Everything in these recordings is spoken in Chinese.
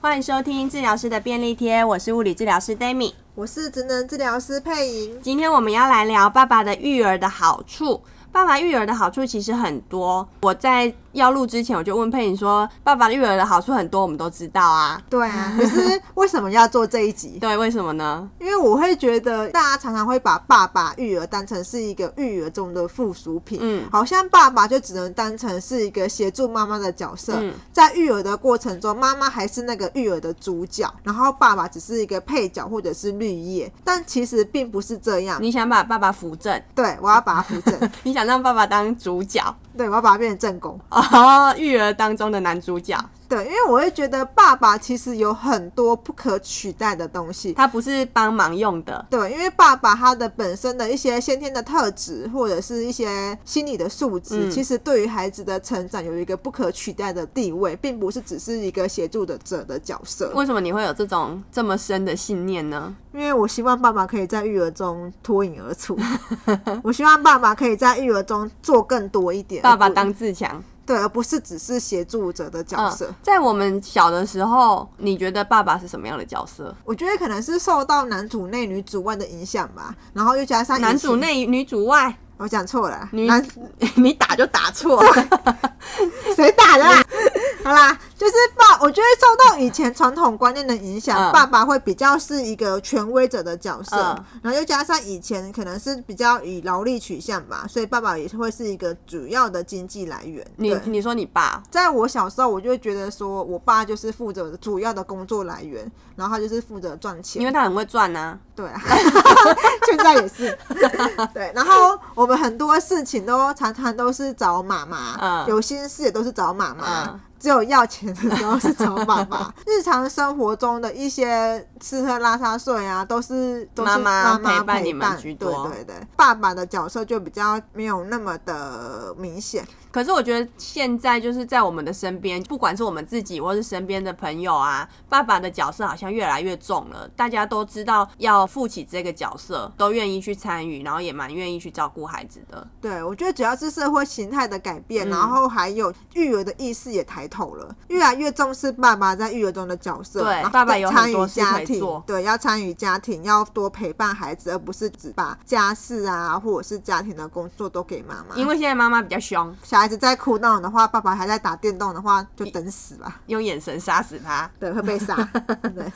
欢迎收听治疗师的便利贴，我是物理治疗师 Dami，我是职能治疗师佩莹。今天我们要来聊爸爸的育儿的好处。爸爸育儿的好处其实很多，我在要录之前我就问佩莹说：“爸爸育儿的好处很多，我们都知道啊。”对啊，可是为什么要做这一集？对，为什么呢？因为我会觉得大家常常会把爸爸育儿当成是一个育儿中的附属品，嗯，好像爸爸就只能当成是一个协助妈妈的角色，嗯，在育儿的过程中，妈妈还是那个育儿的主角，然后爸爸只是一个配角或者是绿叶，但其实并不是这样。你想把爸爸扶正？对，我要把他扶正。你想让爸爸当主角？对，我要把它变成正宫。啊，育儿当中的男主角。对，因为我会觉得爸爸其实有很多不可取代的东西，他不是帮忙用的。对，因为爸爸他的本身的一些先天的特质，或者是一些心理的素质，嗯、其实对于孩子的成长有一个不可取代的地位，并不是只是一个协助的者的角色。为什么你会有这种这么深的信念呢？因为我希望爸爸可以在育儿中脱颖而出，我希望爸爸可以在育儿中做更多一点，爸爸当自强。对，而不是只是协助者的角色。嗯，在我们小的时候，你觉得爸爸是什么样的角色？我觉得可能是受到男主内女主外的影响吧，然后又加上男主内女主外。我讲错了，女男 你打就打错了，谁打的啊？好啦，就是爸，我觉得受到以前传统观念的影响，嗯、爸爸会比较是一个权威者的角色，嗯、然后又加上以前可能是比较以劳力取向吧，所以爸爸也是会是一个主要的经济来源。你你说你爸，在我小时候，我就会觉得说我爸就是负责主要的工作来源，然后他就是负责赚钱，因为他很会赚呢、啊。对啊，现在也是。对，然后我们很多事情都常常都是找妈妈，嗯、有心事也都是找妈妈。嗯只有要钱的时候是找爸爸，日常生活中的一些吃喝拉撒睡啊，都是都是妈妈陪伴你们居多。对对对，爸爸的角色就比较没有那么的明显。可是我觉得现在就是在我们的身边，不管是我们自己或是身边的朋友啊，爸爸的角色好像越来越重了。大家都知道要负起这个角色，都愿意去参与，然后也蛮愿意去照顾孩子的。对，我觉得主要是社会形态的改变，嗯、然后还有育儿的意识也抬头了，越来越重视爸爸在育儿中的角色。对，爸爸有。参与家庭，对，要参与家庭，要多陪伴孩子，而不是只把家事啊或者是家庭的工作都给妈妈。因为现在妈妈比较凶。小孩子在哭闹的话，爸爸还在打电动的话，就等死吧，用眼神杀死他，对，会被杀。对，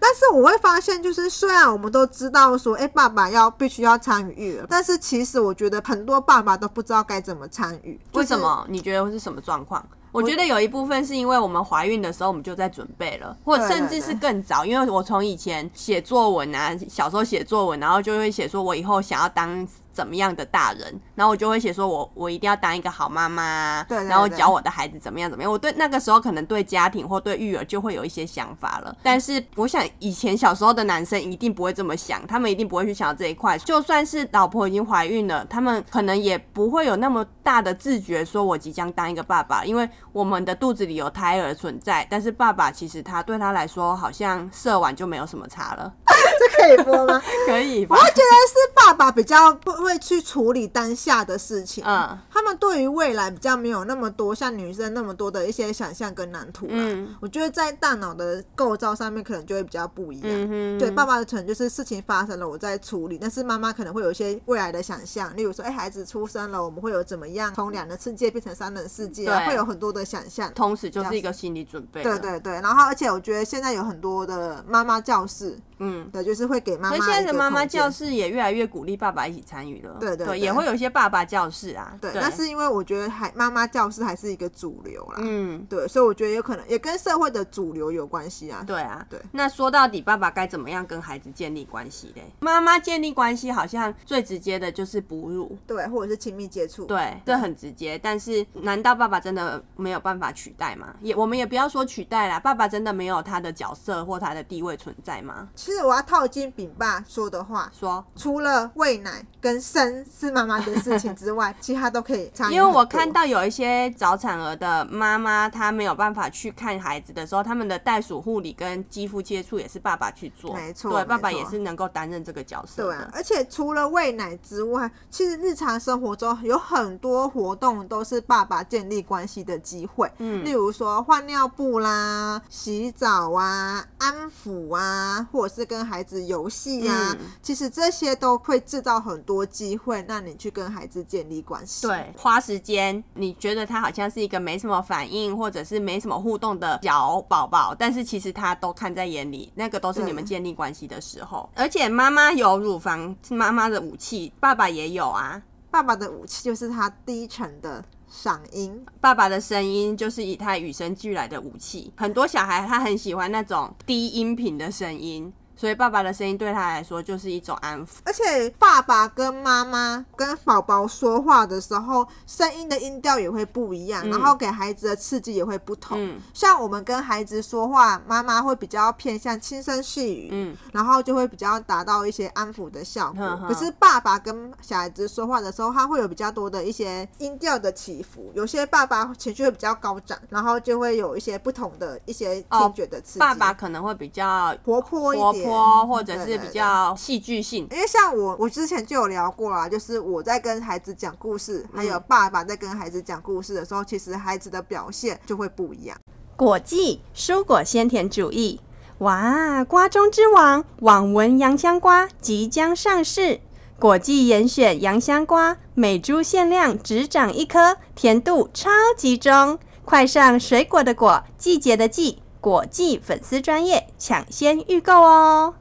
但是我会发现，就是虽然我们都知道说，哎、欸，爸爸要必须要参与育儿，但是其实我觉得很多爸爸都不知道该怎么参与。为什么？你觉得会是什么状况？我觉得有一部分是因为我们怀孕的时候我们就在准备了，或者甚至是更早，因为我从以前写作文啊，小时候写作文，然后就会写说我以后想要当。怎么样的大人，然后我就会写说我，我我一定要当一个好妈妈，对，对，对，然后教我的孩子怎么样怎么样。我对那个时候可能对家庭或对育儿就会有一些想法了，但是我想以前小时候的男生一定不会这么想，他们一定不会去想到这一块。就算是老婆已经怀孕了，他们可能也不会有那么大的自觉，说我即将当一个爸爸，因为我们的肚子里有胎儿存在。但是爸爸其实他对他来说，好像射完就没有什么差了。这可以播吗？可以吧。我会觉得是爸爸比较不会去处理当下的事情。嗯，他们对于未来比较没有那么多像女生那么多的一些想象跟蓝图。嗯，我觉得在大脑的构造上面可能就会比较不一样。嗯。对，爸爸的可能就是事情发生了，我在处理。但是妈妈可能会有一些未来的想象，例如说，哎，孩子出生了，我们会有怎么样从两人世界变成三人世界，会有很多的想象。同时就是一个心理准备。对对对，然后而且我觉得现在有很多的妈妈教室。嗯，对，就是会给妈妈。现在的妈妈教室也越来越鼓励爸爸一起参与了。对对，对，也会有一些爸爸教室啊。对，那是因为我觉得还妈妈教室还是一个主流啦。嗯，对，所以我觉得有可能也跟社会的主流有关系啊。对啊，对。那说到底，爸爸该怎么样跟孩子建立关系嘞？妈妈建立关系好像最直接的就是哺乳，对，或者是亲密接触，对，这很直接。但是，难道爸爸真的没有办法取代吗？也，我们也不要说取代啦，爸爸真的没有他的角色或他的地位存在吗？其实我要套进饼爸说的话，说除了喂奶跟生是妈妈的事情之外，其他都可以参与。因为我看到有一些早产儿的妈妈，她没有办法去看孩子的时候，他们的袋鼠护理跟肌肤接触也是爸爸去做。没错，对，爸爸也是能够担任这个角色。对啊，而且除了喂奶之外，其实日常生活中有很多活动都是爸爸建立关系的机会。嗯，例如说换尿布啦、洗澡啊、安抚啊，或者是跟孩子游戏啊，嗯、其实这些都会制造很多机会，让你去跟孩子建立关系。对，花时间，你觉得他好像是一个没什么反应，或者是没什么互动的小宝宝，但是其实他都看在眼里，那个都是你们建立关系的时候。而且妈妈有乳房是妈妈的武器，爸爸也有啊。爸爸的武器就是他低沉的嗓音，爸爸的声音就是以他与生俱来的武器。很多小孩他很喜欢那种低音频的声音。所以爸爸的声音对他来说就是一种安抚，而且爸爸跟妈妈跟宝宝说话的时候，声音的音调也会不一样，嗯、然后给孩子的刺激也会不同。嗯、像我们跟孩子说话，妈妈会比较偏向轻声细语，嗯，然后就会比较达到一些安抚的效果。嗯、可是爸爸跟小孩子说话的时候，他会有比较多的一些音调的起伏，有些爸爸情绪会比较高涨，然后就会有一些不同的一些听觉的刺激。哦、爸爸可能会比较活泼一点。或者是比较戏剧性，因为像我，我之前就有聊过啦，就是我在跟孩子讲故事，还有爸爸在跟孩子讲故事的时候，其实孩子的表现就会不一样。果季蔬果鲜甜主义，哇，瓜中之王网纹洋香瓜即将上市，果季严选洋香瓜，每株限量只长一颗，甜度超级中，快上水果的果，季节的季。果记粉丝专业抢先预购哦！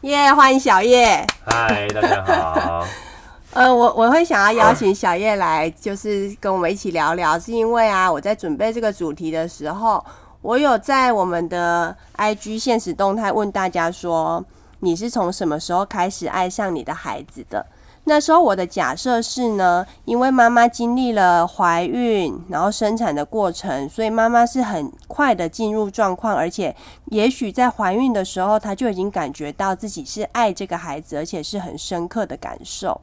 耶，欢迎小叶。嗨，大家好。呃，我我会想要邀请小叶来，就是跟我们一起聊聊，是因为啊，我在准备这个主题的时候，我有在我们的 IG 现实动态问大家说，你是从什么时候开始爱上你的孩子的？那时候我的假设是呢，因为妈妈经历了怀孕，然后生产的过程，所以妈妈是很快的进入状况，而且也许在怀孕的时候，她就已经感觉到自己是爱这个孩子，而且是很深刻的感受。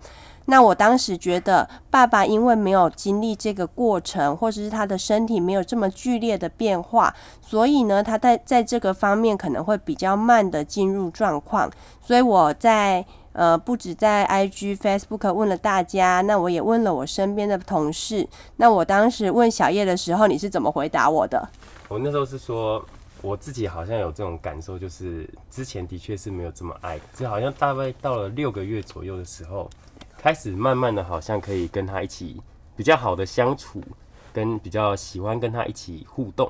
那我当时觉得，爸爸因为没有经历这个过程，或者是他的身体没有这么剧烈的变化，所以呢，他在在这个方面可能会比较慢的进入状况。所以我在。呃，不止在 IG、Facebook 问了大家，那我也问了我身边的同事。那我当时问小叶的时候，你是怎么回答我的？我那时候是说，我自己好像有这种感受，就是之前的确是没有这么爱，就好像大概到了六个月左右的时候，开始慢慢的好像可以跟他一起比较好的相处，跟比较喜欢跟他一起互动，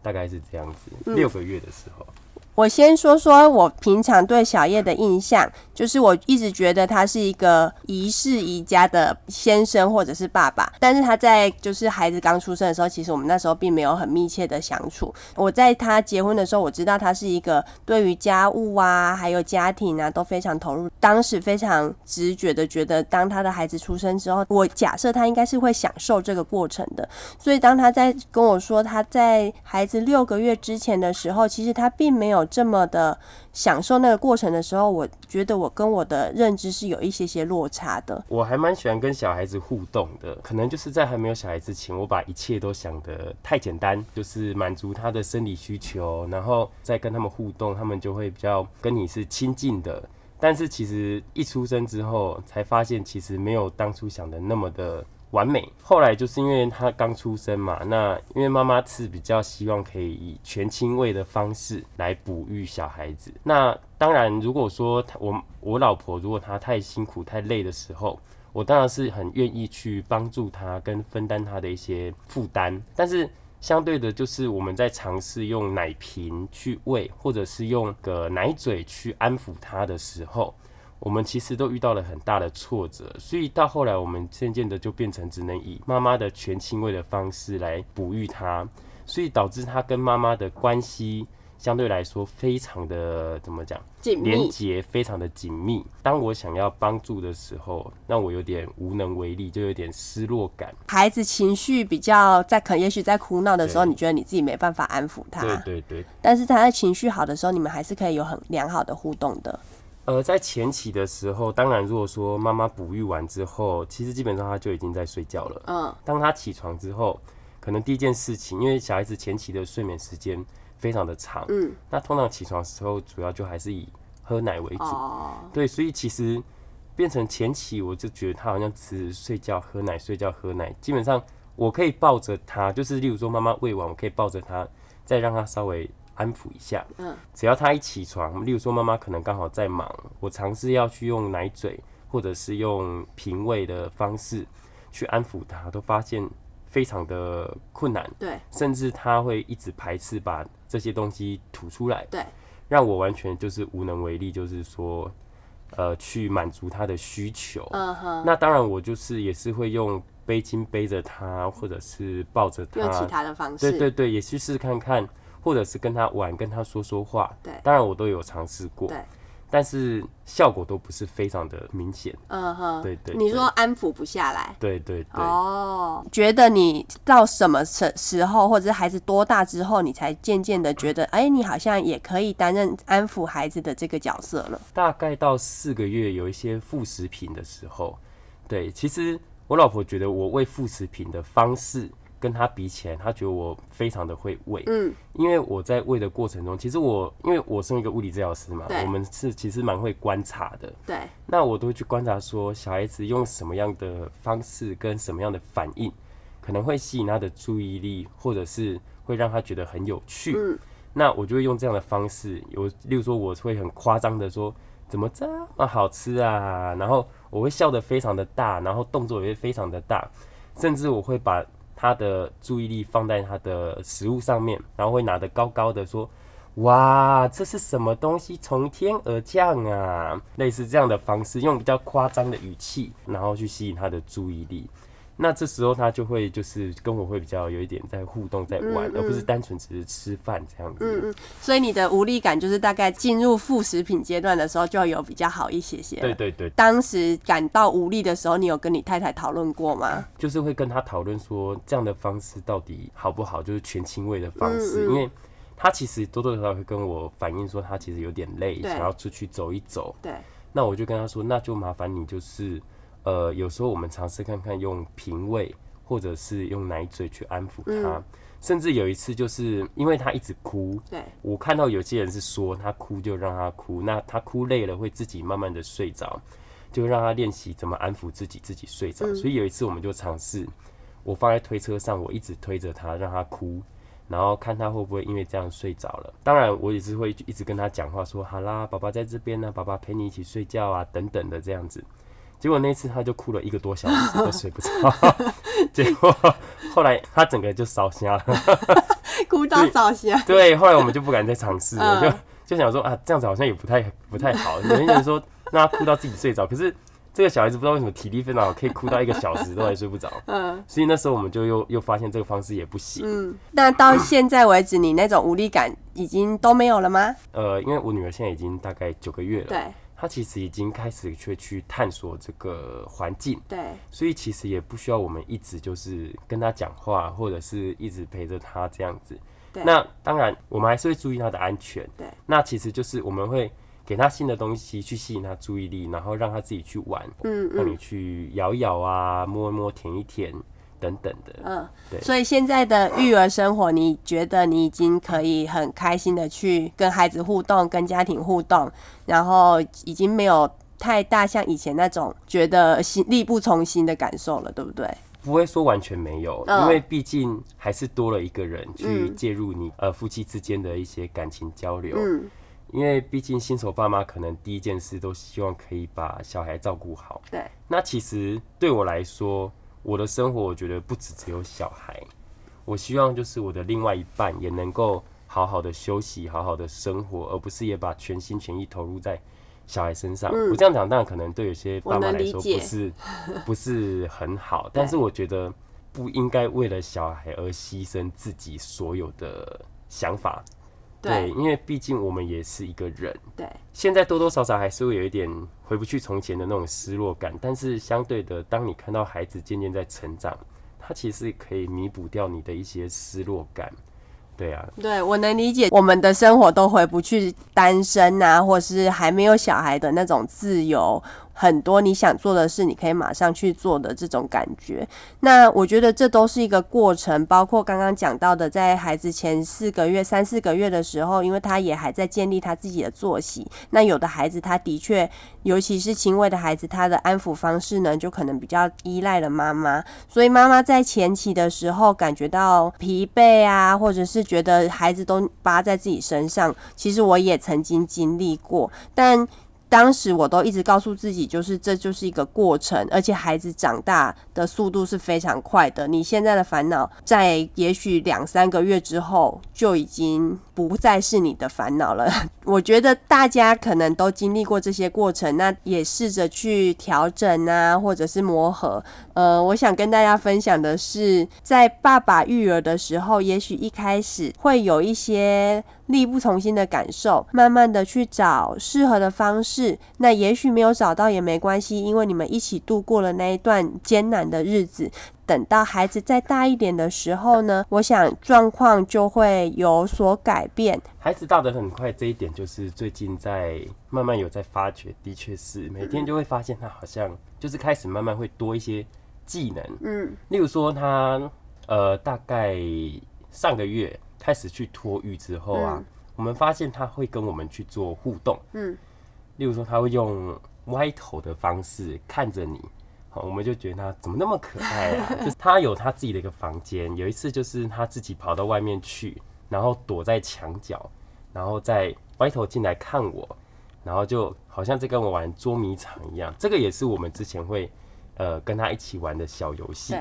大概是这样子。嗯、六个月的时候。我先说说我平常对小叶的印象，就是我一直觉得他是一个宜室宜家的先生或者是爸爸，但是他在就是孩子刚出生的时候，其实我们那时候并没有很密切的相处。我在他结婚的时候，我知道他是一个对于家务啊，还有家庭啊都非常投入。当时非常直觉的觉得，当他的孩子出生之后，我假设他应该是会享受这个过程的。所以当他在跟我说他在孩子六个月之前的时候，其实他并没有。这么的享受那个过程的时候，我觉得我跟我的认知是有一些些落差的。我还蛮喜欢跟小孩子互动的，可能就是在还没有小孩之前，我把一切都想得太简单，就是满足他的生理需求，然后再跟他们互动，他们就会比较跟你是亲近的。但是其实一出生之后，才发现其实没有当初想的那么的。完美。后来就是因为他刚出生嘛，那因为妈妈是比较希望可以以全亲喂的方式来哺育小孩子。那当然，如果说我我老婆如果她太辛苦太累的时候，我当然是很愿意去帮助她跟分担她的一些负担。但是相对的，就是我们在尝试用奶瓶去喂，或者是用个奶嘴去安抚她的时候。我们其实都遇到了很大的挫折，所以到后来，我们渐渐的就变成只能以妈妈的全亲喂的方式来哺育他，所以导致他跟妈妈的关系相对来说非常的怎么讲？紧，连结非常的紧密。当我想要帮助的时候，让我有点无能为力，就有点失落感。孩子情绪比较在可，也许在哭闹的时候，你觉得你自己没办法安抚他。对对对。但是他在情绪好的时候，你们还是可以有很良好的互动的。呃，在前期的时候，当然如果说妈妈哺育完之后，其实基本上他就已经在睡觉了。嗯。当他起床之后，可能第一件事情，因为小孩子前期的睡眠时间。非常的长，嗯，那通常起床的时候，主要就还是以喝奶为主，哦，对，所以其实变成前期，我就觉得他好像只是睡觉、喝奶、睡觉、喝奶，基本上我可以抱着他，就是例如说妈妈喂完，我可以抱着他，再让他稍微安抚一下，嗯，只要他一起床，例如说妈妈可能刚好在忙，我尝试要去用奶嘴或者是用平喂的方式去安抚他，都发现非常的困难，对，甚至他会一直排斥把。这些东西吐出来，对，让我完全就是无能为力，就是说，呃，去满足他的需求。嗯哼。那当然，我就是也是会用背巾背着他，或者是抱着他，用其他的方式。对对对，也去试试看看，或者是跟他玩，跟他说说话。对，当然我都有尝试过。对。但是效果都不是非常的明显。嗯哼，对对，对。你说安抚不下来。对对对。哦，觉得你到什么时时候，或者是孩子多大之后，你才渐渐的觉得，哎、欸，你好像也可以担任安抚孩子的这个角色了。大概到四个月有一些副食品的时候，对，其实我老婆觉得我喂副食品的方式。跟他比起来，他觉得我非常的会喂，嗯，因为我在喂的过程中，其实我因为我是一个物理治疗师嘛，我们是其实蛮会观察的，对，那我都会去观察说小孩子用什么样的方式跟什么样的反应，可能会吸引他的注意力，或者是会让他觉得很有趣，嗯，那我就会用这样的方式，有例如说我会很夸张的说怎么这么好吃啊，然后我会笑得非常的大，然后动作也会非常的大，甚至我会把。他的注意力放在他的食物上面，然后会拿得高高的说：“哇，这是什么东西从天而降啊？”类似这样的方式，用比较夸张的语气，然后去吸引他的注意力。那这时候他就会就是跟我会比较有一点在互动，在玩，嗯嗯，而不是单纯只是吃饭这样子。嗯嗯。所以你的无力感就是大概进入副食品阶段的时候就有比较好一些些。对对对。当时感到无力的时候，你有跟你太太讨论过吗？就是会跟他讨论说这样的方式到底好不好，就是全亲喂的方式，因为他其实多多少少会跟我反映说他其实有点累，想要出去走一走。对。那我就跟他说，那就麻烦你就是。呃，有时候我们尝试看看用平胃，或者是用奶嘴去安抚他，嗯，甚至有一次就是因为他一直哭，对，我看到有些人是说他哭就让他哭，那他哭累了会自己慢慢的睡着，就让他练习怎么安抚自己，自己睡着，嗯。所以有一次我们就尝试，我放在推车上，我一直推着他让他哭，然后看他会不会因为这样睡着了。当然我也是会一直跟他讲话说，好啦，爸爸在这边呢，爸爸陪你一起睡觉啊，等等的这样子。结果那次他就哭了一个多小时都睡不着，结果后来他整个就烧瞎了，哭到烧瞎。对，后来我们就不敢再尝试了，就就想说啊，这样子好像也不太不太好。有些人说让他哭到自己睡着，可是这个小孩子不知道为什么体力非常好，可以哭到一个小时都还睡不着。嗯，所以那时候我们就又又发现这个方式也不行。嗯，那到现在为止，你那种无力感已经都没有了吗？呃，因为我女儿现在已经大概九个月了。对。他其实已经开始去去探索这个环境，对，所以其实也不需要我们一直就是跟他讲话，或者是一直陪着他这样子。对，那当然我们还是会注意他的安全。对，那其实就是我们会给他新的东西去吸引他注意力，然后让他自己去玩，嗯，让你去咬一摇啊，摸一摸，舔一舔。等等的，嗯，对，所以现在的育儿生活，你觉得你已经可以很开心的去跟孩子互动，跟家庭互动，然后已经没有太大像以前那种觉得心力不从心的感受了，对不对？不会说完全没有，因为毕竟还是多了一个人去介入你呃夫妻之间的一些感情交流，嗯，因为毕竟新手爸妈可能第一件事都希望可以把小孩照顾好，对，那其实对我来说。我的生活，我觉得不只只有小孩，我希望就是我的另外一半也能够好好的休息，好好的生活，而不是也把全心全意投入在小孩身上。嗯、我这样讲，当然可能对有些爸妈来说不是 不是很好，但是我觉得不应该为了小孩而牺牲自己所有的想法。对，因为毕竟我们也是一个人。对，现在多多少少还是会有一点回不去从前的那种失落感，但是相对的，当你看到孩子渐渐在成长，他其实可以弥补掉你的一些失落感。对啊，对，我能理解，我们的生活都回不去单身啊，或是还没有小孩的那种自由。很多你想做的事，你可以马上去做的这种感觉。那我觉得这都是一个过程，包括刚刚讲到的，在孩子前四个月、三四个月的时候，因为他也还在建立他自己的作息。那有的孩子他的确，尤其是轻微的孩子，他的安抚方式呢，就可能比较依赖了妈妈。所以妈妈在前期的时候感觉到疲惫啊，或者是觉得孩子都扒在自己身上，其实我也曾经经历过，但。当时我都一直告诉自己，就是这就是一个过程，而且孩子长大的速度是非常快的。你现在的烦恼，在也许两三个月之后就已经不再是你的烦恼了。我觉得大家可能都经历过这些过程，那也试着去调整啊，或者是磨合。呃，我想跟大家分享的是，在爸爸育儿的时候，也许一开始会有一些。力不从心的感受，慢慢的去找适合的方式。那也许没有找到也没关系，因为你们一起度过了那一段艰难的日子。等到孩子再大一点的时候呢，我想状况就会有所改变。孩子大得很快，这一点就是最近在慢慢有在发觉，的确是每天就会发现他好像就是开始慢慢会多一些技能。嗯，例如说他呃大概上个月。开始去托育之后啊，嗯、我们发现他会跟我们去做互动，嗯，例如说他会用歪头的方式看着你，好，我们就觉得他怎么那么可爱啊？就是他有他自己的一个房间，有一次就是他自己跑到外面去，然后躲在墙角，然后再歪头进来看我，然后就好像在跟我玩捉迷藏一样。这个也是我们之前会呃跟他一起玩的小游戏。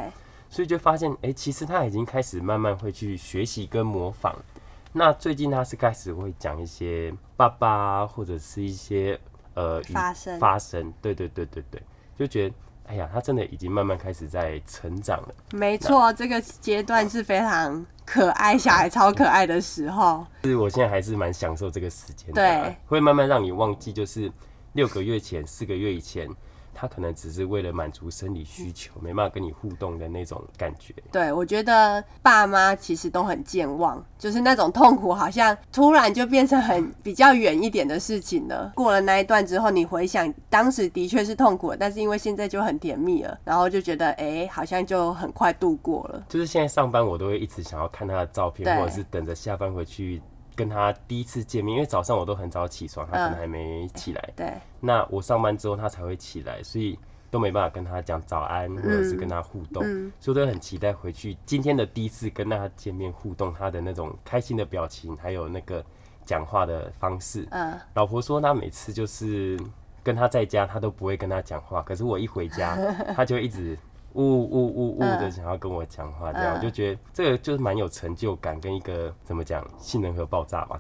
所以就发现，哎、欸，其实他已经开始慢慢会去学习跟模仿。那最近他是开始会讲一些爸爸或者是一些呃发生发生，对对对对对，就觉得哎呀，他真的已经慢慢开始在成长了。没错，这个阶段是非常可爱，小孩超可爱的时候。是，我现在还是蛮享受这个时间的、啊，对，会慢慢让你忘记，就是六个月前、四个月以前。他可能只是为了满足生理需求，没办法跟你互动的那种感觉。对，我觉得爸妈其实都很健忘，就是那种痛苦，好像突然就变成很比较远一点的事情了。过了那一段之后，你回想当时的确是痛苦的，但是因为现在就很甜蜜了，然后就觉得哎、欸，好像就很快度过了。就是现在上班，我都会一直想要看他的照片，或者是等着下班回去。跟他第一次见面，因为早上我都很早起床，他可能还没起来。对。那我上班之后他才会起来，所以都没办法跟他讲早安，或者是跟他互动。嗯。所以我都很期待回去今天的第一次跟他见面互动，他的那种开心的表情，还有那个讲话的方式。嗯。老婆说他每次就是跟他在家，他都不会跟他讲话，可是我一回家，他就一直。呜呜呜呜的想要跟我讲话，这样我就觉得这个就是蛮有成就感，跟一个怎么讲性能核爆炸吧。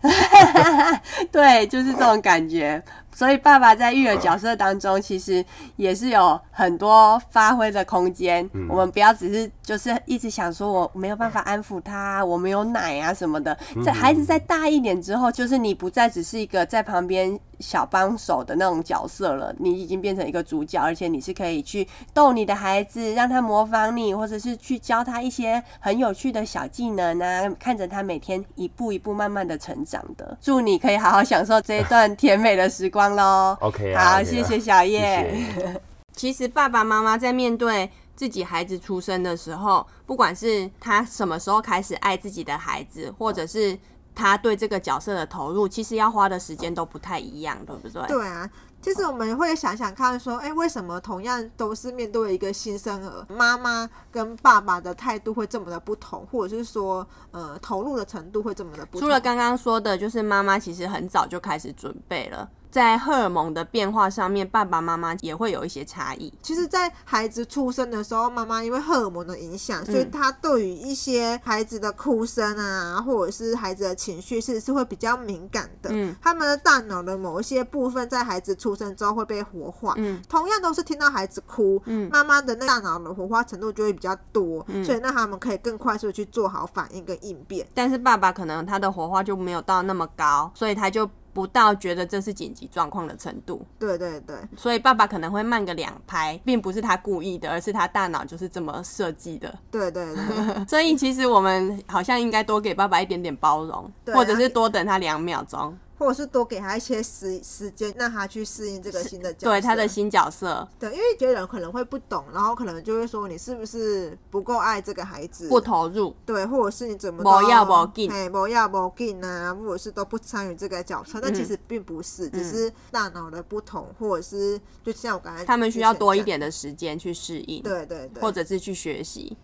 对，就是这种感觉。所以爸爸在育儿角色当中，其实也是有很多发挥的空间。我们不要只是就是一直想说我没有办法安抚他，我没有奶啊什么的。在孩子再大一点之后，就是你不再只是一个在旁边小帮手的那种角色了，你已经变成一个主角，而且你是可以去逗你的孩子，让他模仿你，或者是去教他一些很有趣的小技能啊，看着他每天一步一步慢慢的成长的。祝你可以好好享受这一段甜美的时光喽。OK，好，谢谢小叶。谢谢。其实爸爸妈妈在面对自己孩子出生的时候，不管是他什么时候开始爱自己的孩子，或者是他对这个角色的投入，其实要花的时间都不太一样，对不对？对啊。其实我们会想想看，说，哎，为什么同样都是面对一个新生儿，妈妈跟爸爸的态度会这么的不同，或者是说，呃，投入的程度会这么的不同？除了刚刚说的，就是妈妈其实很早就开始准备了。在荷尔蒙的变化上面，爸爸妈妈也会有一些差异。其实，在孩子出生的时候，妈妈因为荷尔蒙的影响，所以她对于一些孩子的哭声啊，或者是孩子的情绪，是是会比较敏感的。嗯，他们的大脑的某一些部分，在孩子出生之后会被活化。嗯，同样都是听到孩子哭，嗯，妈妈的那大脑的活化程度就会比较多，嗯，所以那他们可以更快速的去做好反应跟应变。但是爸爸可能他的活化就没有到那么高，所以他就。不到觉得这是紧急状况的程度，对对对，所以爸爸可能会慢个两拍，并不是他故意的，而是他大脑就是这么设计的。对对对，所以其实我们好像应该多给爸爸一点点包容，或者是多等他两秒钟。或者是多给他一些时时间，让他去适应这个新的角色，对他的新角色。对，因为有些人可能会不懂，然后可能就会说你是不是不够爱这个孩子，不投入。对，或者是你怎么不要不紧，哎，不要不紧啊，或者是都不参与这个角色。但其实并不是，嗯、只是大脑的不同，或者是就像我刚才，他们需要多一点的时间去适应，对对对，或者是去学习。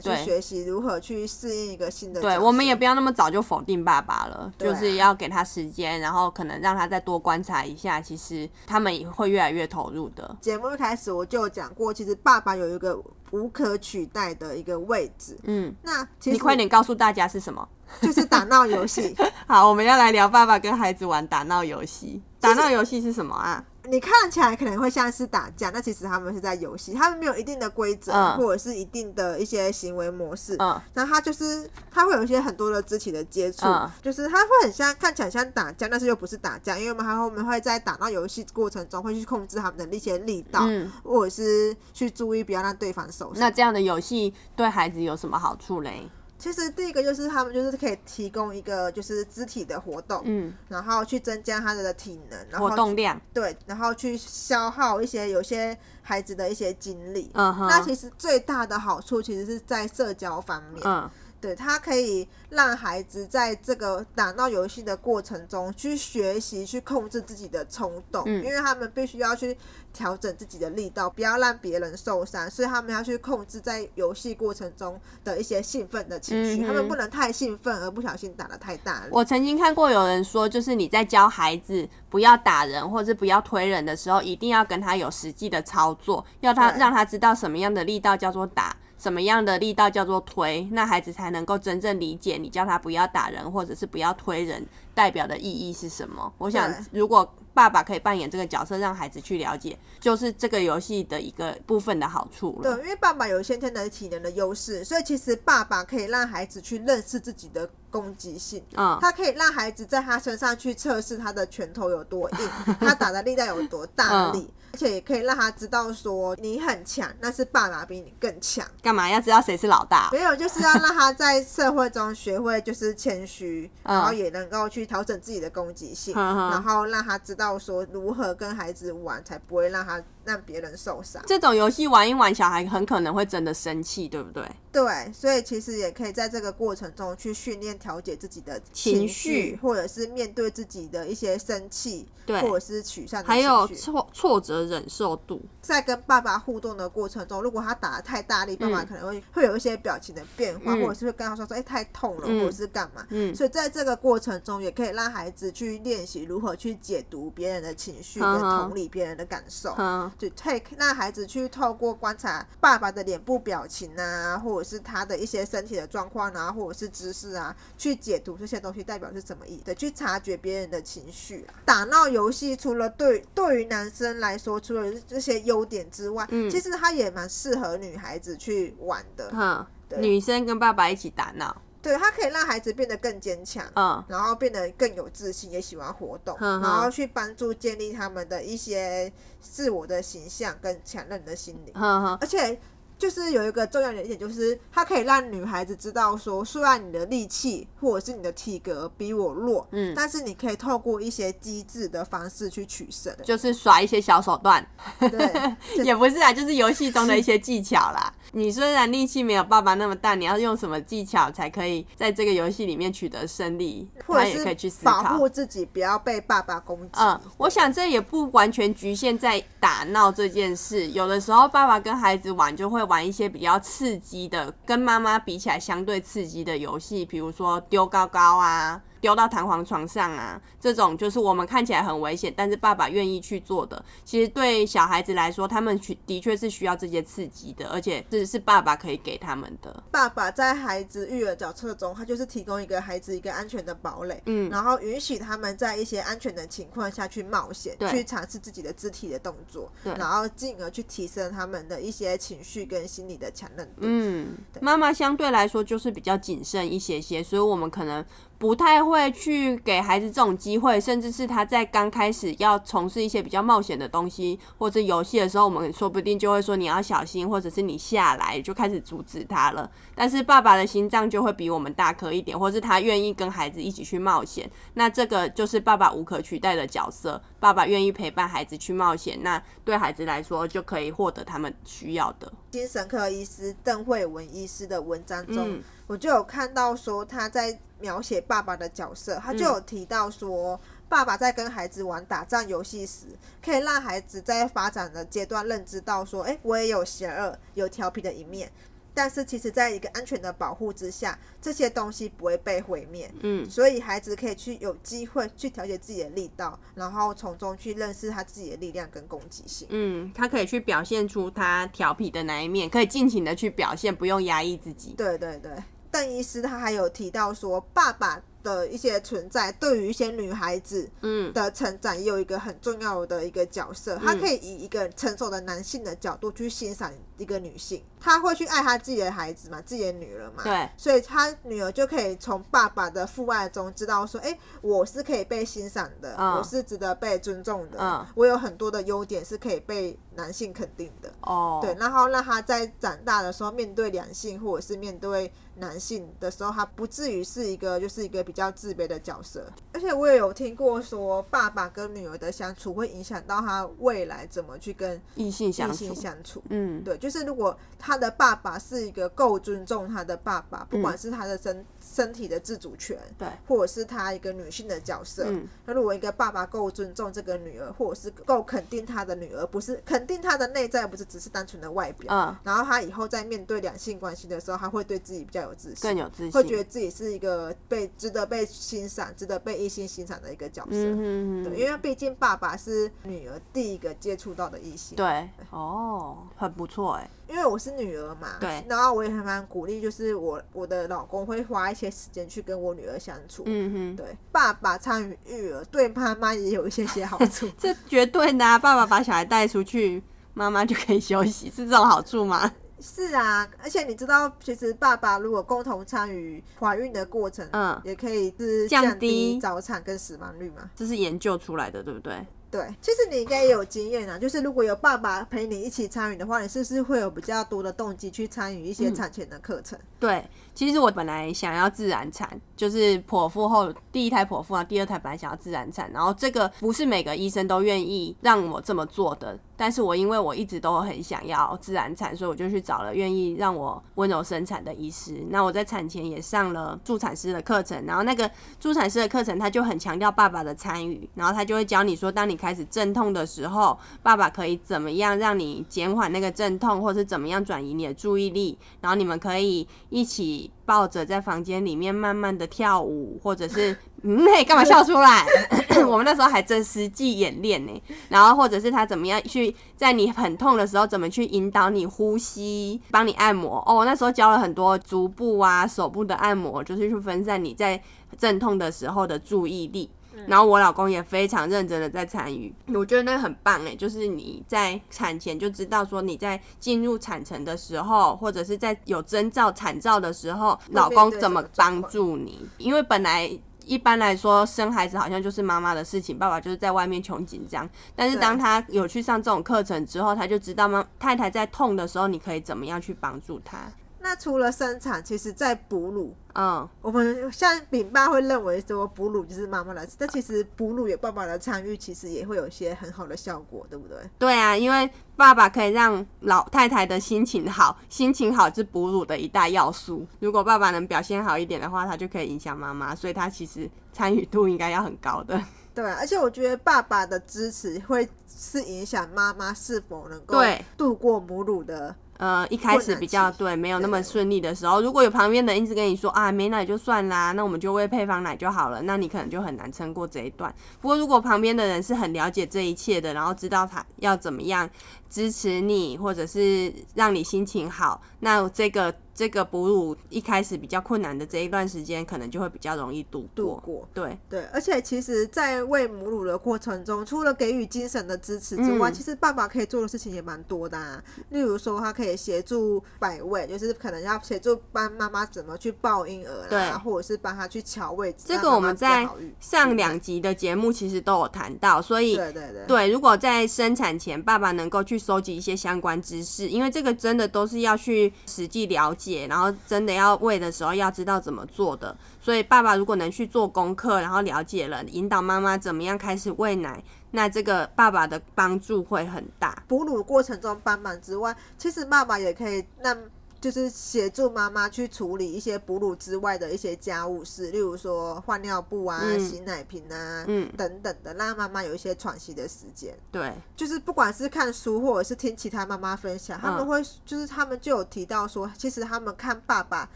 对，去学习如何去适应一个新的。对，我们也不要那么早就否定爸爸了，对就是要给他时间，然后可能让他再多观察一下，其实他们也会越来越投入的。节目一开始我就有讲过，其实爸爸有一个无可取代的一个位置。嗯，那其实你快点告诉大家是什么？就是打闹游戏。好，我们要来聊爸爸跟孩子玩打闹游戏。打闹游戏是什么啊？你看起来可能会像是打架，那其实他们是在游戏，他们没有一定的规则，嗯、或者是一定的一些行为模式。嗯，那他就是他会有一些很多的肢体的接触，嗯、就是他会很像看起来像打架，但是又不是打架，因为我们还我们会在打闹游戏过程中会去控制他们的一些力道，嗯、或者是去注意不要让对方受伤。那这样的游戏对孩子有什么好处嘞？其实第一个就是他们就是可以提供一个就是肢体的活动，嗯，然后去增加他的体能，然后活动量，对，然后去消耗一些有些孩子的一些精力，嗯哼，那其实最大的好处其实是在社交方面，嗯。对，他可以让孩子在这个打闹游戏的过程中去学习，去控制自己的冲动，嗯、因为他们必须要去调整自己的力道，不要让别人受伤，所以他们要去控制在游戏过程中的一些兴奋的情绪，嗯、他们不能太兴奋而不小心打的太大力。我曾经看过有人说，就是你在教孩子不要打人或者不要推人的时候，一定要跟他有实际的操作，要他让他知道什么样的力道叫做打。什么样的力道叫做推，那孩子才能够真正理解你叫他不要打人或者是不要推人代表的意义是什么？我想，如果爸爸可以扮演这个角色，让孩子去了解，就是这个游戏的一个部分的好处了。对，因为爸爸有先天的体能的优势，所以其实爸爸可以让孩子去认识自己的攻击性。嗯，他可以让孩子在他身上去测试他的拳头有多硬，他打的力量有多大力。嗯而且也可以让他知道说你很强，那是爸爸比你更强。干嘛要知道谁是老大？没有，就是要让他在社会中学会就是谦虚，然后也能够去调整自己的攻击性，然后让他知道说如何跟孩子玩才不会让他让别人受伤。这种游戏玩一玩，小孩很可能会真的生气，对不对？对，所以其实也可以在这个过程中去训练调节自己的情绪，或者是面对自己的一些生气，对，或者是取向的情绪，还有挫挫折忍受度。在跟爸爸互动的过程中，如果他打的太大力，爸爸可能会会有一些表情的变化，嗯、或者是会跟他说说，哎、欸，太痛了，嗯、或者是干嘛。嗯，所以在这个过程中，也可以让孩子去练习如何去解读别人的情绪，跟同理别人的感受。嗯，就 take 让孩子去透过观察爸爸的脸部表情啊，或者是他的一些身体的状况啊，或者是姿势啊，去解读这些东西代表是什么意思，对，去察觉别人的情绪。打闹游戏除了对对于男生来说，除了这些优点之外，嗯，其实它也蛮适合女孩子去玩的。嗯，女生跟爸爸一起打闹，对，它可以让孩子变得更坚强，嗯，然后变得更有自信，也喜欢活动，嗯，然后去帮助建立他们的一些自我的形象跟强韧的心灵，而且。就是有一个重要的一点，就是它可以让女孩子知道说，虽然你的力气或者是你的体格比我弱，嗯，但是你可以透过一些机智的方式去取胜，就是耍一些小手段，对，也不是啊，就是游戏中的一些技巧啦。你虽然力气没有爸爸那么大，你要用什么技巧才可以在这个游戏里面取得胜利？或者也可以去思考，保护自己不要被爸爸攻击。嗯，我想这也不完全局限在打闹这件事，有的时候爸爸跟孩子玩就会玩一些比较刺激的，跟妈妈比起来相对刺激的游戏，比如说丢高高啊。丢到弹簧床上啊，这种就是我们看起来很危险，但是爸爸愿意去做的。其实对小孩子来说，他们去的确是需要这些刺激的，而且这是爸爸可以给他们的。爸爸在孩子育儿角色中，他就是提供一个孩子一个安全的堡垒，嗯，然后允许他们在一些安全的情况下去冒险，对去尝试自己的肢体的动作，对然后进而去提升他们的一些情绪跟心理的强韧度。嗯，妈妈相对来说就是比较谨慎一些些，所以我们可能。不太会去给孩子这种机会，甚至是他在刚开始要从事一些比较冒险的东西或者游戏的时候，我们说不定就会说你要小心，或者是你下来就开始阻止他了。但是爸爸的心脏就会比我们大颗一点，或是他愿意跟孩子一起去冒险，那这个就是爸爸无可取代的角色。爸爸愿意陪伴孩子去冒险，那对孩子来说就可以获得他们需要的。精神科医师邓慧文医师的文章中，嗯、我就有看到说他在。描写爸爸的角色，他就有提到说，嗯、爸爸在跟孩子玩打仗游戏时，可以让孩子在发展的阶段认知到说，哎、欸，我也有邪恶、有调皮的一面，但是其实在一个安全的保护之下，这些东西不会被毁灭。嗯，所以孩子可以去有机会去调节自己的力道，然后从中去认识他自己的力量跟攻击性。嗯，他可以去表现出他调皮的那一面，可以尽情的去表现，不用压抑自己。对对对。邓医师他还有提到说，爸爸的一些存在，对于一些女孩子嗯的成长也有一个很重要的一个角色。他可以以一个成熟的男性的角度去欣赏一个女性，他会去爱他自己的孩子嘛，自己的女儿嘛。对，所以他女儿就可以从爸爸的父爱中知道说，哎，我是可以被欣赏的，我是值得被尊重的，我有很多的优点是可以被男性肯定的。哦，对，然后让他在长大的时候面对两性或者是面对男性的时候，他不至于是一个就是一个比较自卑的角色。而且我也有听过说，爸爸跟女儿的相处会影响到他未来怎么去跟异性相处。相处，嗯，对，就是如果他的爸爸是一个够尊重他的爸爸，不管是他的身身体的自主权，对，或者是他一个女性的角色，那如果一个爸爸够尊重这个女儿，或者是够肯定他的女儿，不是肯定他的内在，不是只是单纯的外表，嗯，然后他以后在面对两性关系的时候，他会对自己比较有自信，更有自信，会觉得自己是一个被值得被欣赏、值得被异性欣赏的一个角色，嗯嗯，对，因为毕竟爸爸是女儿第一个接触到的异性，对，哦，很不错哎。因为我是女儿嘛，对，然后我也还蛮鼓励，就是我我的老公会花一些时间去跟我女儿相处。嗯哼，对，爸爸参与育儿对妈妈也有一些些好处。这绝对的啊，爸爸把小孩带出去，妈妈就可以休息，是这种好处吗？是啊，而且你知道，其实爸爸如果共同参与怀孕的过程，嗯，也可以是降低早产跟死亡率嘛。这是研究出来的，对不对？对，其实你应该也有经验啊，就是如果有爸爸陪你一起参与的话，你是不是会有比较多的动机去参与一些产前的课程？嗯，对。其实我本来想要自然产，就是剖腹后第一胎剖腹啊，第二胎本来想要自然产，然后这个不是每个医生都愿意让我这么做的。但是我因为我一直都很想要自然产，所以我就去找了愿意让我温柔生产的医师。那我在产前也上了助产师的课程，然后那个助产师的课程他就很强调爸爸的参与，然后他就会教你说，当你开始阵痛的时候，爸爸可以怎么样让你减缓那个阵痛，或是怎么样转移你的注意力，然后你们可以一起。抱着在房间里面慢慢的跳舞，或者是 嗯，嘿，干嘛笑出来？我们那时候还真实际演练呢。然后或者是他怎么样去在你很痛的时候，怎么去引导你呼吸，帮你按摩。哦，那时候教了很多足部啊、手部的按摩，就是去分散你在阵痛的时候的注意力。然后我老公也非常认真的在参与，我觉得那很棒哎，就是你在产前就知道说你在进入产程的时候，或者是在有征兆产兆的时候，老公怎么帮助你？因为本来一般来说生孩子好像就是妈妈的事情，爸爸就是在外面穷紧张。但是当他有去上这种课程之后，他就知道妈太太在痛的时候，你可以怎么样去帮助她。那除了生产，其实在哺乳，嗯，我们像饼爸会认为说哺乳就是妈妈的事，但其实哺乳有爸爸的参与，其实也会有一些很好的效果，对不对？对啊，因为爸爸可以让老太太的心情好，心情好是哺乳的一大要素。如果爸爸能表现好一点的话，他就可以影响妈妈，所以他其实参与度应该要很高的。对啊，而且我觉得爸爸的支持会是影响妈妈是否能够度过母乳的。呃一开始比较对没有那么顺利的时候，如果有旁边的人一直跟你说啊没奶就算啦，那我们就喂配方奶就好了，那你可能就很难撑过这一段。不过如果旁边的人是很了解这一切的，然后知道他要怎么样支持你，或者是让你心情好，那这个。这个哺乳一开始比较困难的这一段时间，可能就会比较容易度过。度过，对对。而且其实，在喂母乳的过程中，除了给予精神的支持之外，嗯、其实爸爸可以做的事情也蛮多的啊。例如说，他可以协助摆位，就是可能要协助帮妈妈怎么去抱婴儿啦，对，或者是帮他去乔位置。这个我们在上两集的节目其实都有谈到，所以对对对，对，如果在生产前，爸爸能够去收集一些相关知识，因为这个真的都是要去实际了解。然后真的要喂的时候，要知道怎么做的。所以爸爸如果能去做功课，然后了解了，引导妈妈怎么样开始喂奶，那这个爸爸的帮助会很大。哺乳过程中帮忙之外，其实爸爸也可以让。就是协助妈妈去处理一些哺乳之外的一些家务事，例如说换尿布啊、嗯、洗奶瓶啊、嗯、等等的，让妈妈有一些喘息的时间。对，就是不管是看书或者是听其他妈妈分享，他们会就是他们就有提到说，其实他们看爸爸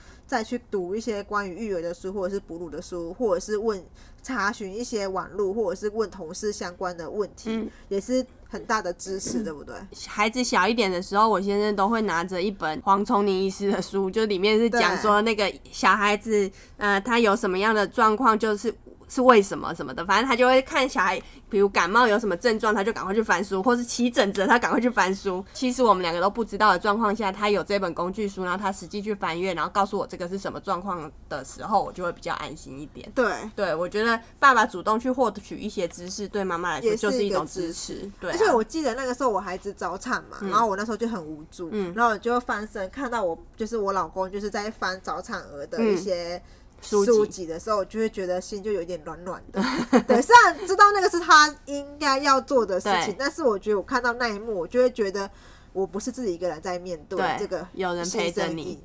再去读一些关于育儿的书，或者是哺乳的书，或者是问查询一些网络，或者是问同事相关的问题，嗯、也是。很大的知识，对不对？孩子小一点的时候，我先生都会拿着一本黄崇宁医师的书，就里面是讲说那个小孩子，呃，他有什么样的状况，就是。是为什么什么的，反正他就会看小孩，比如感冒有什么症状，他就赶快去翻书，或是起疹子，他赶快去翻书。其实我们两个都不知道的状况下，他有这本工具书，然后他实际去翻阅，然后告诉我这个是什么状况的时候，我就会比较安心一点。对，对我觉得爸爸主动去获取一些知识，对妈妈来说就是一种支持。对、啊，而且我记得那个时候我孩子早产嘛，然后我那时候就很无助，嗯，然后我就翻身看到我就是我老公就是在翻早产儿的一些。嗯书籍的时候，我就会觉得心就有点软软的。对，虽然知道那个是他应该要做的事情，但是我觉得我看到那一幕，我就会觉得我不是自己一个人在面对这个，有人陪着你。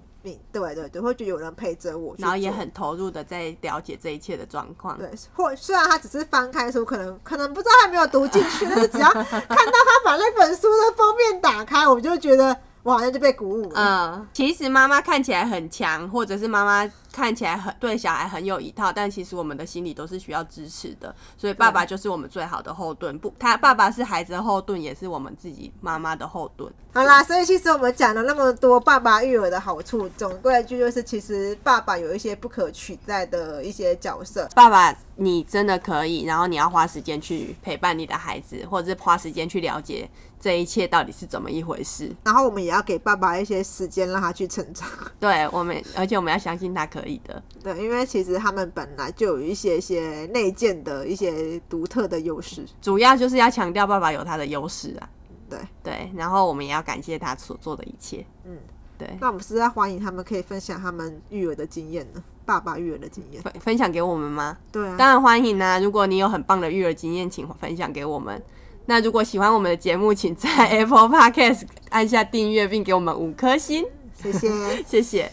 对对对，会觉得有人陪着我，然后也很投入的在了解这一切的状况。对，或虽然他只是翻开书，可能可能不知道他没有读进去，但是只要看到他把那本书的封面打开，我就觉得我好像就被鼓舞了。嗯，其实妈妈看起来很强，或者是妈妈。看起来很对小孩很有一套，但其实我们的心里都是需要支持的，所以爸爸就是我们最好的后盾。不，他爸爸是孩子的后盾，也是我们自己妈妈的后盾。好啦，所以其实我们讲了那么多爸爸育儿的好处，总归一句就是，其实爸爸有一些不可取代的一些角色。爸爸，你真的可以，然后你要花时间去陪伴你的孩子，或者是花时间去了解这一切到底是怎么一回事。然后我们也要给爸爸一些时间，让他去成长。对我们，而且我们要相信他可以。的对，因为其实他们本来就有一些些内建的一些独特的优势，主要就是要强调爸爸有他的优势啊。对对，然后我们也要感谢他所做的一切。嗯，对。那我们是在欢迎他们可以分享他们育儿的经验呢？爸爸育儿的经验分分享给我们吗？对啊，当然欢迎啊！如果你有很棒的育儿经验，请分享给我们。那如果喜欢我们的节目，请在 Apple Podcast 按下订阅，并给我们五颗星。谢谢，谢谢。